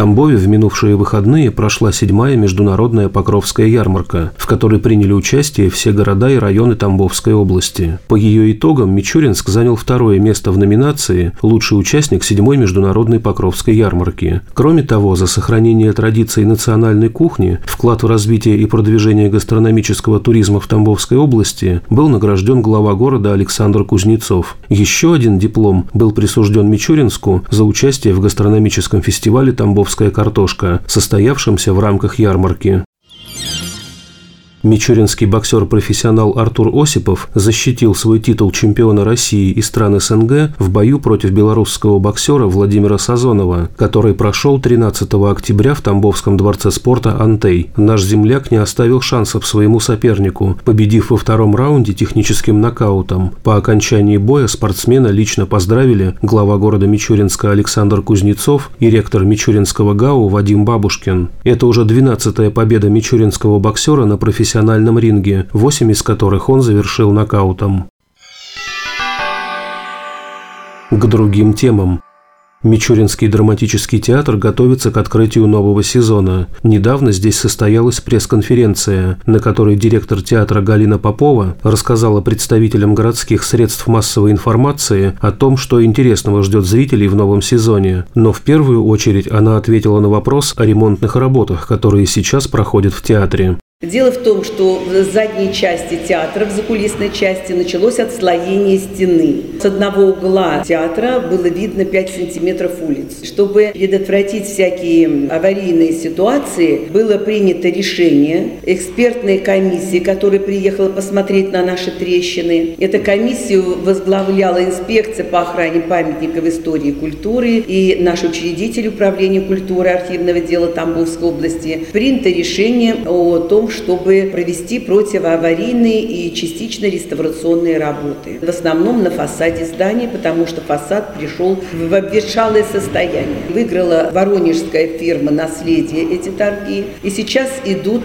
Тамбове в минувшие выходные прошла седьмая международная Покровская ярмарка, в которой приняли участие все города и районы Тамбовской области. По ее итогам Мичуринск занял второе место в номинации «Лучший участник седьмой международной Покровской ярмарки». Кроме того, за сохранение традиций национальной кухни, вклад в развитие и продвижение гастрономического туризма в Тамбовской области был награжден глава города Александр Кузнецов. Еще один диплом был присужден Мичуринску за участие в гастрономическом фестивале Тамбов тамбовская картошка, состоявшемся в рамках ярмарки. Мичуринский боксер-профессионал Артур Осипов защитил свой титул чемпиона России и стран СНГ в бою против белорусского боксера Владимира Сазонова, который прошел 13 октября в Тамбовском дворце спорта «Антей». Наш земляк не оставил шансов своему сопернику, победив во втором раунде техническим нокаутом. По окончании боя спортсмена лично поздравили глава города Мичуринска Александр Кузнецов и ректор Мичуринского ГАУ Вадим Бабушкин. Это уже 12-я победа мичуринского боксера на профессиональном профессиональном ринге, восемь из которых он завершил нокаутом. К другим темам. Мичуринский драматический театр готовится к открытию нового сезона. Недавно здесь состоялась пресс-конференция, на которой директор театра Галина Попова рассказала представителям городских средств массовой информации о том, что интересного ждет зрителей в новом сезоне. Но в первую очередь она ответила на вопрос о ремонтных работах, которые сейчас проходят в театре. Дело в том, что в задней части театра, в закулисной части, началось отслоение стены. С одного угла театра было видно 5 сантиметров улиц. Чтобы предотвратить всякие аварийные ситуации, было принято решение экспертной комиссии, которая приехала посмотреть на наши трещины. Эту комиссию возглавляла инспекция по охране памятников истории и культуры и наш учредитель управления культуры архивного дела Тамбовской области. Принято решение о том, чтобы провести противоаварийные и частично реставрационные работы. В основном на фасаде здания, потому что фасад пришел в обветшалое состояние. Выиграла воронежская фирма «Наследие» эти торги. И сейчас идут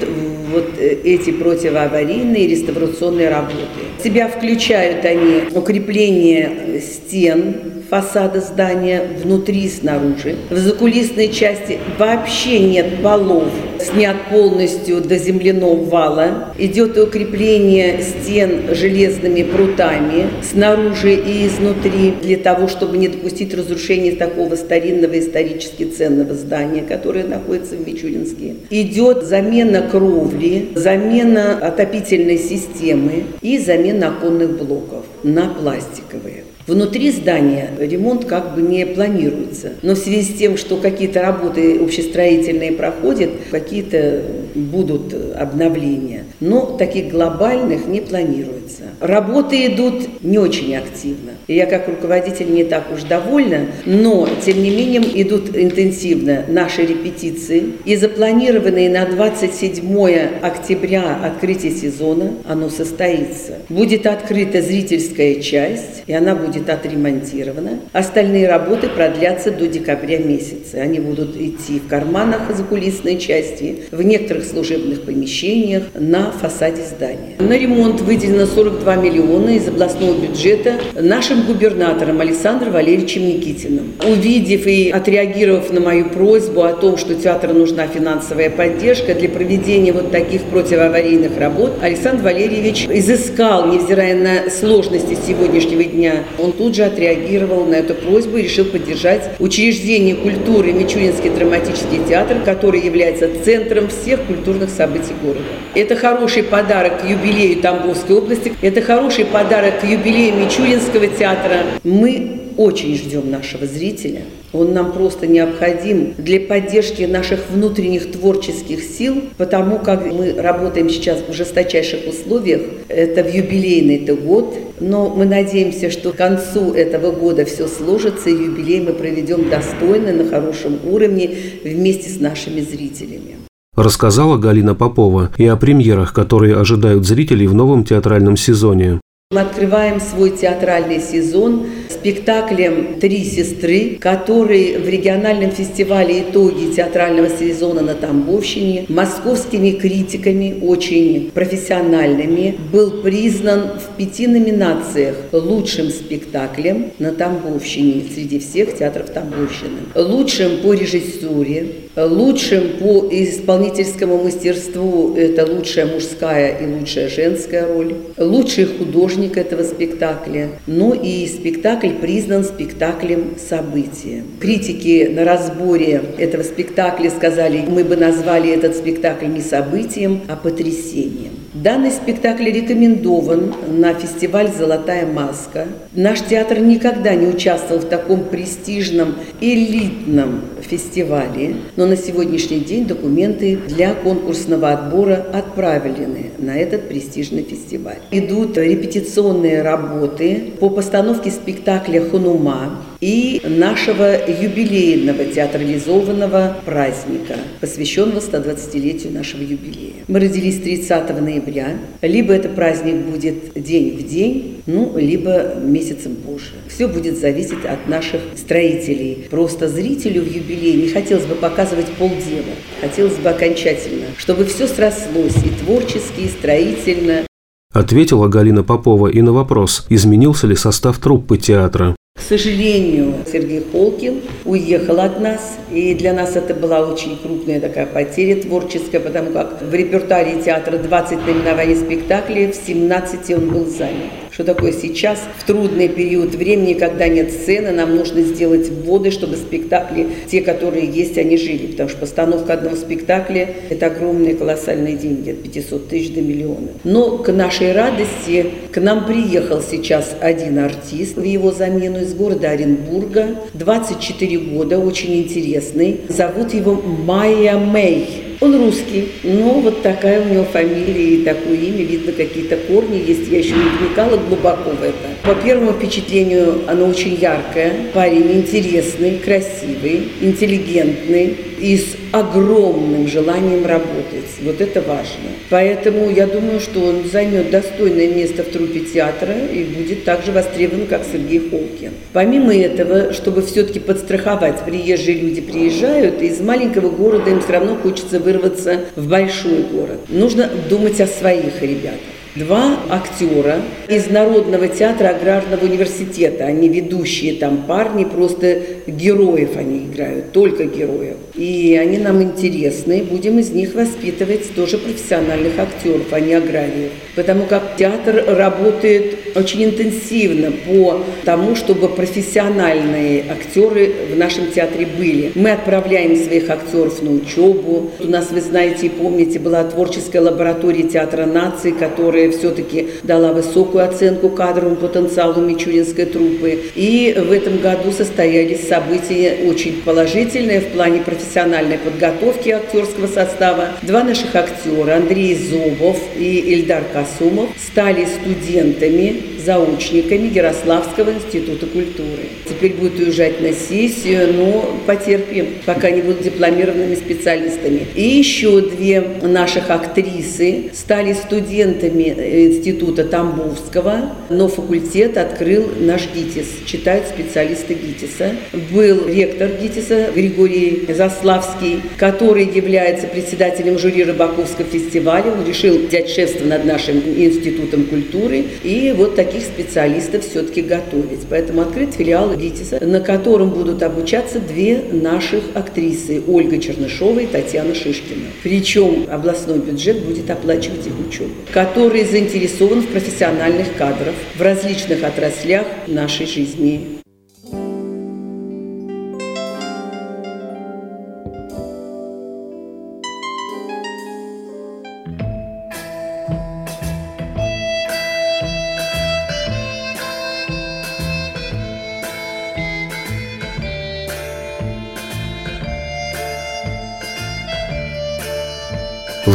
вот эти противоаварийные реставрационные работы. В себя включают они укрепление стен, фасада здания внутри и снаружи. В закулисной части вообще нет полов, снят полностью до земляного вала. Идет укрепление стен железными прутами снаружи и изнутри, для того, чтобы не допустить разрушения такого старинного исторически ценного здания, которое находится в Мичуринске. Идет замена кровли, замена отопительной системы и замена оконных блоков на пластиковые. Внутри здания ремонт как бы не планируется. Но в связи с тем, что какие-то работы общестроительные проходят, какие-то будут обновления. Но таких глобальных не планируется. Работы идут не очень активно. Я как руководитель не так уж довольна, но тем не менее идут интенсивно наши репетиции. И запланированные на 27 октября открытие сезона, оно состоится. Будет открыта зрительская часть, и она будет будет отремонтирована. Остальные работы продлятся до декабря месяца. Они будут идти в карманах закулисной части, в некоторых служебных помещениях, на фасаде здания. На ремонт выделено 42 миллиона из областного бюджета нашим губернатором Александром Валерьевичем Никитиным. Увидев и отреагировав на мою просьбу о том, что театру нужна финансовая поддержка для проведения вот таких противоаварийных работ, Александр Валерьевич изыскал, невзирая на сложности сегодняшнего дня, он тут же отреагировал на эту просьбу и решил поддержать учреждение культуры Мичуринский драматический театр, который является центром всех культурных событий города. Это хороший подарок к юбилею Тамбовской области, это хороший подарок к юбилею Мичуринского театра. Мы очень ждем нашего зрителя. Он нам просто необходим для поддержки наших внутренних творческих сил, потому как мы работаем сейчас в жесточайших условиях. Это в юбилейный год, но мы надеемся, что к концу этого года все сложится, и юбилей мы проведем достойно, на хорошем уровне, вместе с нашими зрителями. Рассказала Галина Попова и о премьерах, которые ожидают зрителей в новом театральном сезоне. Мы открываем свой театральный сезон спектаклем «Три сестры», который в региональном фестивале «Итоги театрального сезона на Тамбовщине» московскими критиками, очень профессиональными, был признан в пяти номинациях лучшим спектаклем на Тамбовщине среди всех театров Тамбовщины, лучшим по режиссуре, лучшим по исполнительскому мастерству – это лучшая мужская и лучшая женская роль, лучший художник этого спектакля, ну и спектакль признан спектаклем события. Критики на разборе этого спектакля сказали, мы бы назвали этот спектакль не событием, а потрясением. Данный спектакль рекомендован на фестиваль «Золотая маска». Наш театр никогда не участвовал в таком престижном, элитном фестивале, но на сегодняшний день документы для конкурсного отбора отправлены на этот престижный фестиваль. Идут репетиционные работы по постановке спектакля «Ханума», и нашего юбилейного театрализованного праздника, посвященного 120-летию нашего юбилея. Мы родились 30 ноября. Либо это праздник будет день в день, ну, либо месяцем позже. Все будет зависеть от наших строителей. Просто зрителю в юбилей не хотелось бы показывать полдела. Хотелось бы окончательно, чтобы все срослось и творчески, и строительно. Ответила Галина Попова и на вопрос, изменился ли состав труппы театра. К сожалению, Сергей Холкин уехал от нас, и для нас это была очень крупная такая потеря творческая, потому как в репертуаре театра 20 наименований спектаклей, в 17 он был занят что такое сейчас, в трудный период времени, когда нет сцены, нам нужно сделать вводы, чтобы спектакли, те, которые есть, они жили. Потому что постановка одного спектакля – это огромные колоссальные деньги, от 500 тысяч до миллиона. Но к нашей радости к нам приехал сейчас один артист в его замену из города Оренбурга, 24 года, очень интересный. Зовут его Майя Мэй. Он русский, но вот такая у него фамилия и такое имя, видно, какие-то корни есть. Я еще не вникала глубоко в это. По первому впечатлению, оно очень яркое. Парень интересный, красивый, интеллигентный и с огромным желанием работать. Вот это важно. Поэтому я думаю, что он займет достойное место в трупе театра и будет так же востребован, как Сергей Холкин. Помимо этого, чтобы все-таки подстраховать, приезжие люди приезжают, и из маленького города им все равно хочется вырваться в большой город. Нужно думать о своих ребятах. Два актера из Народного театра Аграрного университета. Они ведущие там парни, просто героев они играют, только героев. И они нам интересны, будем из них воспитывать тоже профессиональных актеров, а не аграриев. Потому как театр работает очень интенсивно по тому, чтобы профессиональные актеры в нашем театре были. Мы отправляем своих актеров на учебу. У нас, вы знаете и помните, была творческая лаборатория театра нации, которая все-таки дала высокую оценку кадровому потенциалу Мичуринской труппы. И в этом году состоялись события очень положительные в плане профессиональной подготовки актерского состава. Два наших актера, Андрей Зубов и Ильдар Касумов, стали студентами заучниками Ярославского института культуры. Теперь будут уезжать на сессию, но потерпим, пока не будут дипломированными специалистами. И еще две наших актрисы стали студентами института Тамбовского, но факультет открыл наш ГИТИС, читают специалисты ГИТИСа. Был ректор ГИТИСа Григорий Заславский, который является председателем жюри Рыбаковского фестиваля. Он решил взять шефство над нашим институтом культуры. И вот таких специалистов все-таки готовить. Поэтому открыт филиал ГИТИСа, на котором будут обучаться две наших актрисы – Ольга Чернышова и Татьяна Шишкина. Причем областной бюджет будет оплачивать их учебу, который заинтересован в профессиональных кадрах в различных отраслях нашей жизни.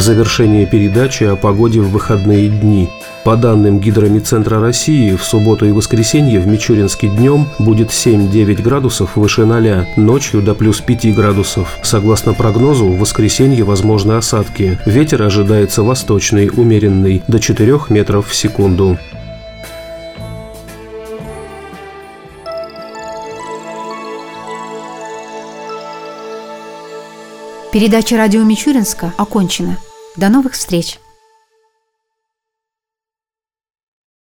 в завершении передачи о погоде в выходные дни. По данным Гидромедцентра России, в субботу и воскресенье в Мичуринске днем будет 7-9 градусов выше 0, ночью до плюс 5 градусов. Согласно прогнозу, в воскресенье возможны осадки. Ветер ожидается восточный, умеренный, до 4 метров в секунду. Передача «Радио Мичуринска» окончена. До новых встреч!